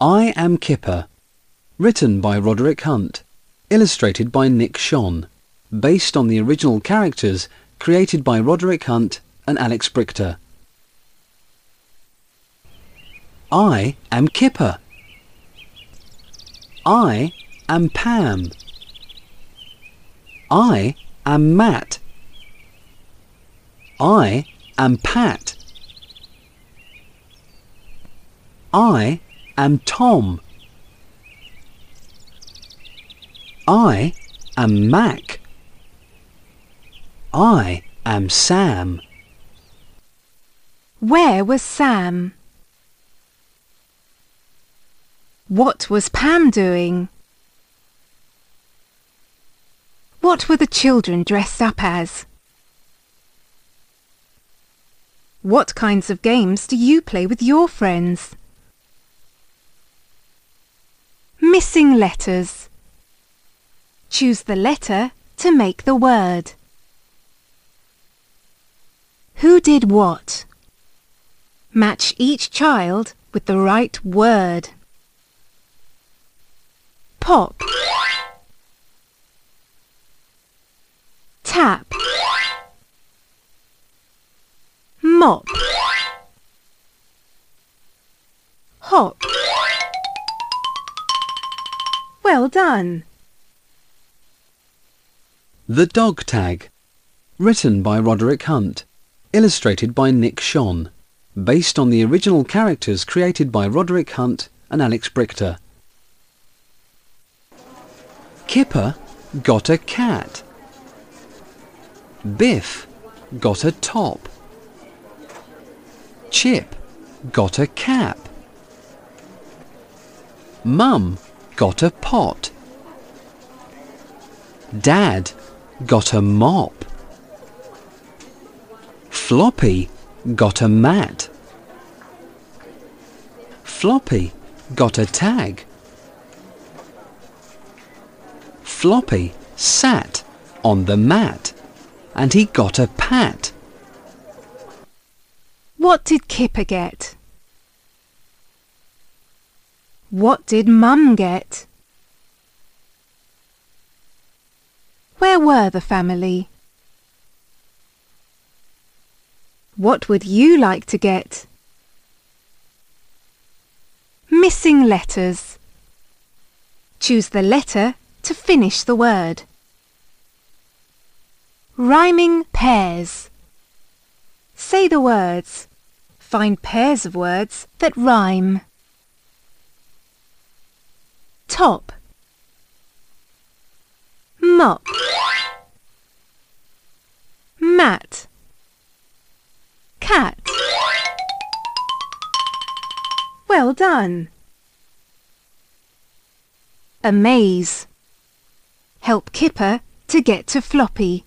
I Am Kipper. Written by Roderick Hunt. Illustrated by Nick Schon. Based on the original characters created by Roderick Hunt and Alex Brychta. I am Kipper. I am Pam. I am Matt. I am Pat. I am Tom. I am Mac. I am Sam. Where was Sam? What was Pam doing? What were the children dressed up as? What kinds of games do you play with your friends? Missing letters. Choose the letter to make the word. Who did what? Match each child with the right word. Pop. Tap. Mop. Hop. Well done. The Dog Tag. Written by Roderick Hunt. Illustrated by Nick Schon. Based on the original characters created by Roderick Hunt and Alex Brychta. Kipper got a cat. Biff got a top. Chip got a cap. Mum got a pot. Dad got a mop. Floppy got a mat. Floppy got a tag. Floppy sat on the mat and he got a pat. What did Kipper get? What did Mum get? Where were the family? What would you like to get? Missing letters. Choose the letter to finish the word. Rhyming pairs. Say the words. Find pairs of words that rhyme. Top. Mop. Mat. Cat. Well done. Amaze. Help Kipper to get to Floppy.